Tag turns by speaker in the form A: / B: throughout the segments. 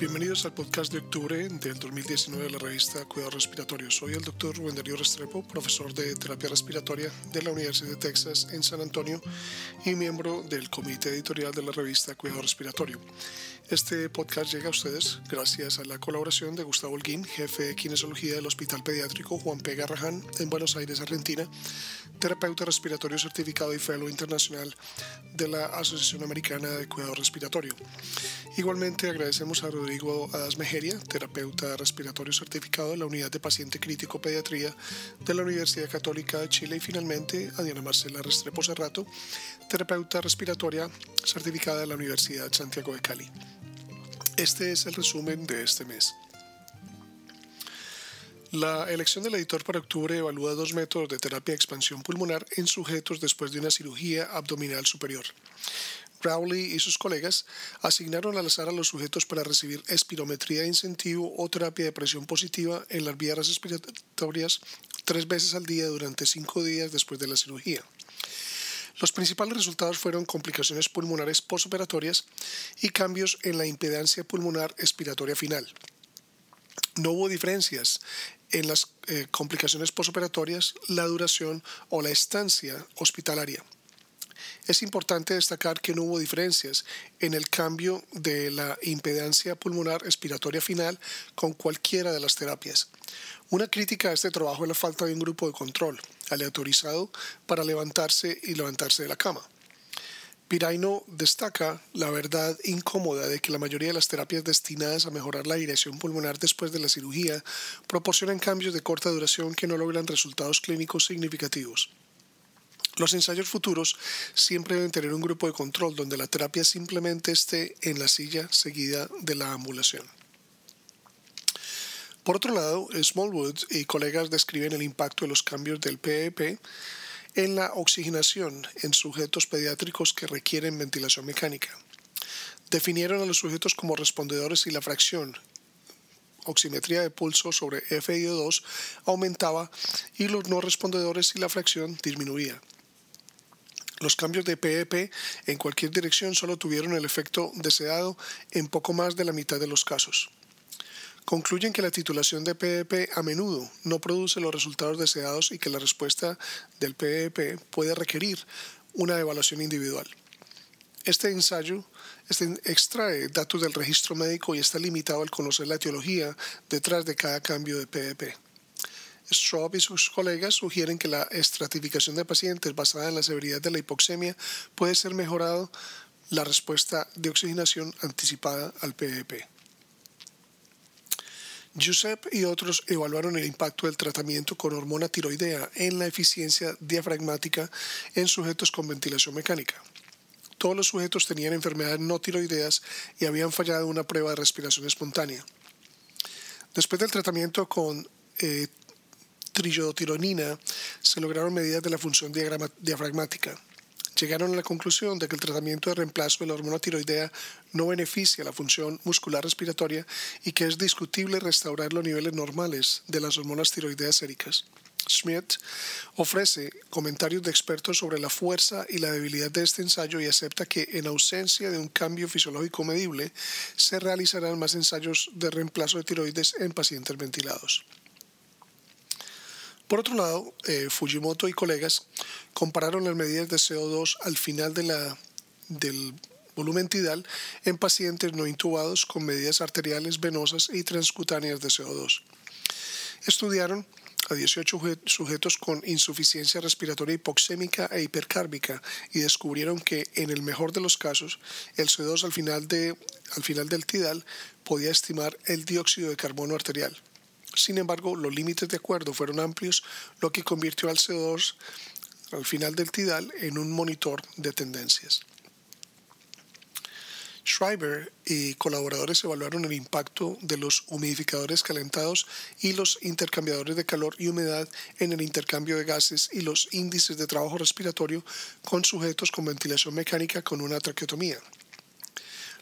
A: Bienvenidos al podcast de octubre del 2019 de la revista Cuidado Respiratorio. Soy el doctor Rubén Darío Restrepo, profesor de terapia respiratoria de la Universidad de Texas en San Antonio y miembro del comité editorial de la revista Cuidado Respiratorio. Este podcast llega a ustedes gracias a la colaboración de Gustavo Holguín, jefe de kinesiología del Hospital Pediátrico Juan P. Garrahan en Buenos Aires, Argentina, terapeuta respiratorio certificado y fellow internacional de la Asociación Americana de Cuidado Respiratorio. Igualmente agradecemos a Rodrigo Adasmejeria, terapeuta respiratorio certificado de la Unidad de Paciente Crítico Pediatría de la Universidad Católica de Chile y finalmente a Diana Marcela Restrepo Cerrato, terapeuta respiratoria certificada de la Universidad Santiago de Cali. Este es el resumen de este mes. La elección del editor para octubre evalúa dos métodos de terapia de expansión pulmonar en sujetos después de una cirugía abdominal superior. Rowley y sus colegas asignaron al azar a los sujetos para recibir espirometría de incentivo o terapia de presión positiva en las vías respiratorias tres veces al día durante cinco días después de la cirugía. Los principales resultados fueron complicaciones pulmonares postoperatorias y cambios en la impedancia pulmonar expiratoria final. No hubo diferencias en las eh, complicaciones postoperatorias, la duración o la estancia hospitalaria. Es importante destacar que no hubo diferencias en el cambio de la impedancia pulmonar expiratoria final con cualquiera de las terapias. Una crítica a este trabajo es la falta de un grupo de control aleatorizado para levantarse y levantarse de la cama. Piraino destaca la verdad incómoda de que la mayoría de las terapias destinadas a mejorar la dirección pulmonar después de la cirugía proporcionan cambios de corta duración que no logran resultados clínicos significativos. Los ensayos futuros siempre deben tener un grupo de control donde la terapia simplemente esté en la silla seguida de la ambulación. Por otro lado, Smallwood y colegas describen el impacto de los cambios del PEP en la oxigenación en sujetos pediátricos que requieren ventilación mecánica. Definieron a los sujetos como respondedores y la fracción oximetría de pulso sobre FIO2 aumentaba y los no respondedores y la fracción disminuía. Los cambios de PEP en cualquier dirección solo tuvieron el efecto deseado en poco más de la mitad de los casos concluyen que la titulación de PEP a menudo no produce los resultados deseados y que la respuesta del PEP puede requerir una evaluación individual. Este ensayo este extrae datos del registro médico y está limitado al conocer la etiología detrás de cada cambio de PEP. Straub y sus colegas sugieren que la estratificación de pacientes basada en la severidad de la hipoxemia puede ser mejorado la respuesta de oxigenación anticipada al PEP. Giuseppe y otros evaluaron el impacto del tratamiento con hormona tiroidea en la eficiencia diafragmática en sujetos con ventilación mecánica. Todos los sujetos tenían enfermedades no tiroideas y habían fallado una prueba de respiración espontánea. Después del tratamiento con eh, triyodotironina, se lograron medidas de la función diafragmática llegaron a la conclusión de que el tratamiento de reemplazo de la hormona tiroidea no beneficia la función muscular respiratoria y que es discutible restaurar los niveles normales de las hormonas tiroideas séricas. Schmidt ofrece comentarios de expertos sobre la fuerza y la debilidad de este ensayo y acepta que en ausencia de un cambio fisiológico medible se realizarán más ensayos de reemplazo de tiroides en pacientes ventilados. Por otro lado, eh, Fujimoto y colegas compararon las medidas de CO2 al final del volumen tidal en pacientes no intubados con medidas arteriales, venosas y transcutáneas de CO2. Estudiaron a 18 sujetos con insuficiencia respiratoria hipoxémica e hipercárbica y descubrieron que en el mejor de los casos el CO2 al final, al final del tidal podía estimar el dióxido de carbono arterial. Sin embargo, los límites de acuerdo fueron amplios, lo que convirtió al CO2 al final del tidal en un monitor de tendencias. Schreiber y colaboradores evaluaron el impacto de los humidificadores calentados y los intercambiadores de calor y humedad en el intercambio de gases y los índices de trabajo respiratorio con sujetos con ventilación mecánica con una traqueotomía.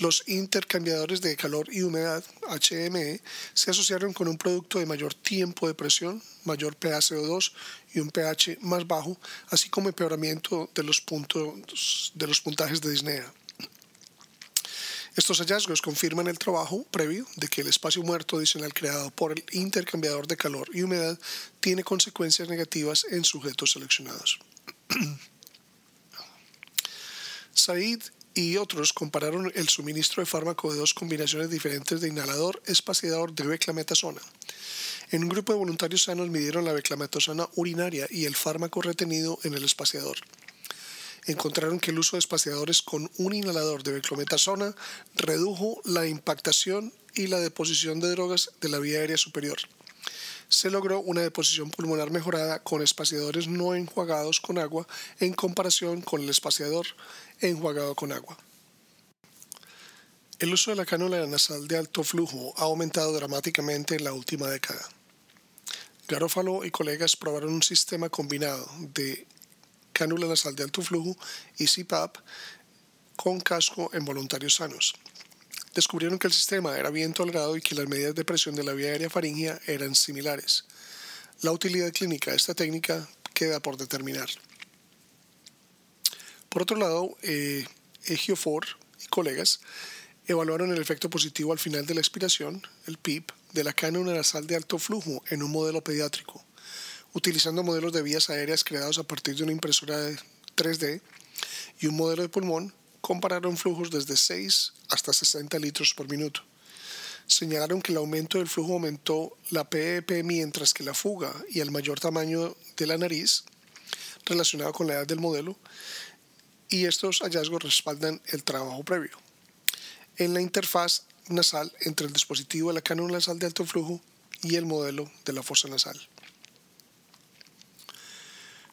A: Los intercambiadores de calor y humedad, HME, se asociaron con un producto de mayor tiempo de presión, mayor PaCO2 y un pH más bajo, así como empeoramiento de los, puntos, de los puntajes de disnea. Estos hallazgos confirman el trabajo previo de que el espacio muerto adicional creado por el intercambiador de calor y humedad tiene consecuencias negativas en sujetos seleccionados. Said y otros compararon el suministro de fármaco de dos combinaciones diferentes de inhalador espaciador de beclametasona. En un grupo de voluntarios sanos midieron la beclametasona urinaria y el fármaco retenido en el espaciador. Encontraron que el uso de espaciadores con un inhalador de beclometasona redujo la impactación y la deposición de drogas de la vía aérea superior. Se logró una deposición pulmonar mejorada con espaciadores no enjuagados con agua en comparación con el espaciador enjuagado con agua. El uso de la cánula nasal de alto flujo ha aumentado dramáticamente en la última década. Garofalo y colegas probaron un sistema combinado de cánula nasal de alto flujo y CPAP con casco en voluntarios sanos. Descubrieron que el sistema era bien tolerado y que las medidas de presión de la vía aérea faringea eran similares. La utilidad clínica de esta técnica queda por determinar. Por otro lado, eh, Ford y colegas evaluaron el efecto positivo al final de la expiración, el PIP, de la cánula nasal de alto flujo en un modelo pediátrico, utilizando modelos de vías aéreas creados a partir de una impresora 3D y un modelo de pulmón, compararon flujos desde 6 hasta 60 litros por minuto. Señalaron que el aumento del flujo aumentó la PEP mientras que la fuga y el mayor tamaño de la nariz, relacionado con la edad del modelo, y estos hallazgos respaldan el trabajo previo. En la interfaz nasal entre el dispositivo de la cánula nasal de alto flujo y el modelo de la fosa nasal.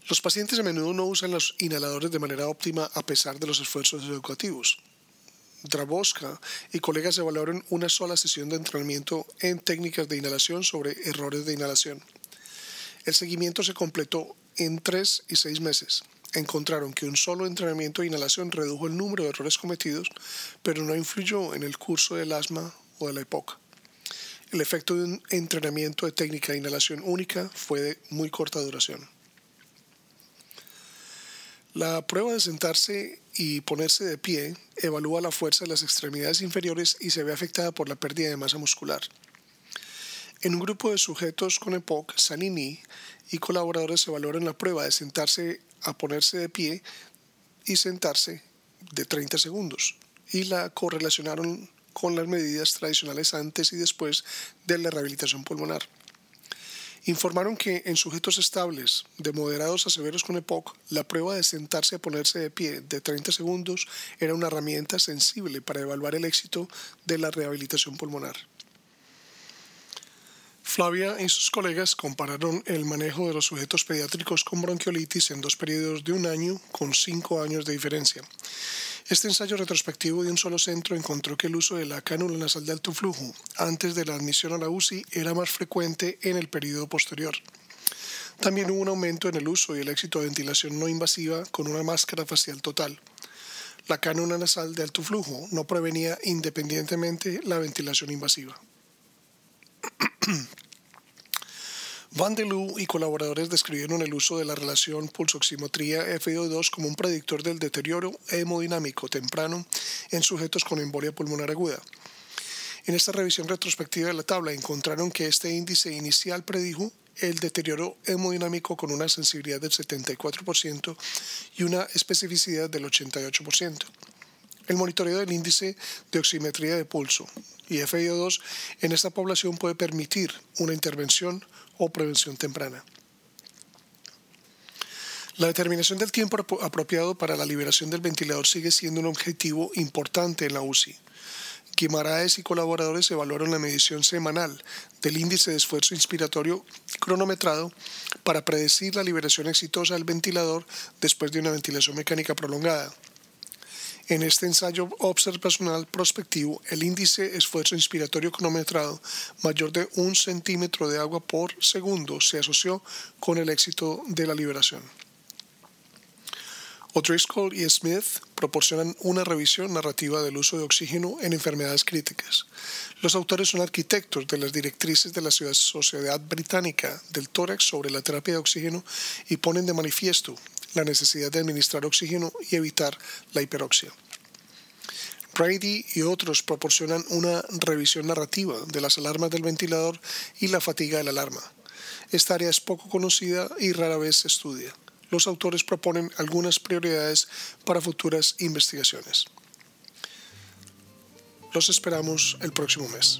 A: Los pacientes a menudo no usan los inhaladores de manera óptima a pesar de los esfuerzos educativos. Draboska y colegas evaluaron una sola sesión de entrenamiento en técnicas de inhalación sobre errores de inhalación. El seguimiento se completó en tres y seis meses encontraron que un solo entrenamiento de inhalación redujo el número de errores cometidos, pero no influyó en el curso del asma o de la EPOC. El efecto de un entrenamiento de técnica de inhalación única fue de muy corta duración. La prueba de sentarse y ponerse de pie evalúa la fuerza de las extremidades inferiores y se ve afectada por la pérdida de masa muscular. En un grupo de sujetos con EPOC, Sanini y colaboradores evaluaron la prueba de sentarse a ponerse de pie y sentarse de 30 segundos y la correlacionaron con las medidas tradicionales antes y después de la rehabilitación pulmonar. Informaron que en sujetos estables, de moderados a severos con EPOC, la prueba de sentarse a ponerse de pie de 30 segundos era una herramienta sensible para evaluar el éxito de la rehabilitación pulmonar. Flavia y sus colegas compararon el manejo de los sujetos pediátricos con bronquiolitis en dos periodos de un año con cinco años de diferencia. Este ensayo retrospectivo de un solo centro encontró que el uso de la cánula nasal de alto flujo antes de la admisión a la UCI era más frecuente en el periodo posterior. También hubo un aumento en el uso y el éxito de ventilación no invasiva con una máscara facial total. La cánula nasal de alto flujo no prevenía independientemente la ventilación invasiva. Van de Loo y colaboradores describieron el uso de la relación pulsoximetría FIO2 como un predictor del deterioro hemodinámico temprano en sujetos con embolia pulmonar aguda. En esta revisión retrospectiva de la tabla encontraron que este índice inicial predijo el deterioro hemodinámico con una sensibilidad del 74% y una especificidad del 88%. El monitoreo del índice de oximetría de pulso y FIO2 en esta población puede permitir una intervención o prevención temprana. La determinación del tiempo apropiado para la liberación del ventilador sigue siendo un objetivo importante en la UCI. Guimaraes y colaboradores evaluaron la medición semanal del índice de esfuerzo inspiratorio cronometrado para predecir la liberación exitosa del ventilador después de una ventilación mecánica prolongada. En este ensayo observacional prospectivo, el índice esfuerzo inspiratorio cronometrado mayor de un centímetro de agua por segundo se asoció con el éxito de la liberación. O'Driscoll y Smith proporcionan una revisión narrativa del uso de oxígeno en enfermedades críticas. Los autores son arquitectos de las directrices de la Sociedad Británica del Tórax sobre la terapia de oxígeno y ponen de manifiesto la necesidad de administrar oxígeno y evitar la hiperoxia. Brady y otros proporcionan una revisión narrativa de las alarmas del ventilador y la fatiga de la alarma. Esta área es poco conocida y rara vez se estudia. Los autores proponen algunas prioridades para futuras investigaciones. Los esperamos el próximo mes.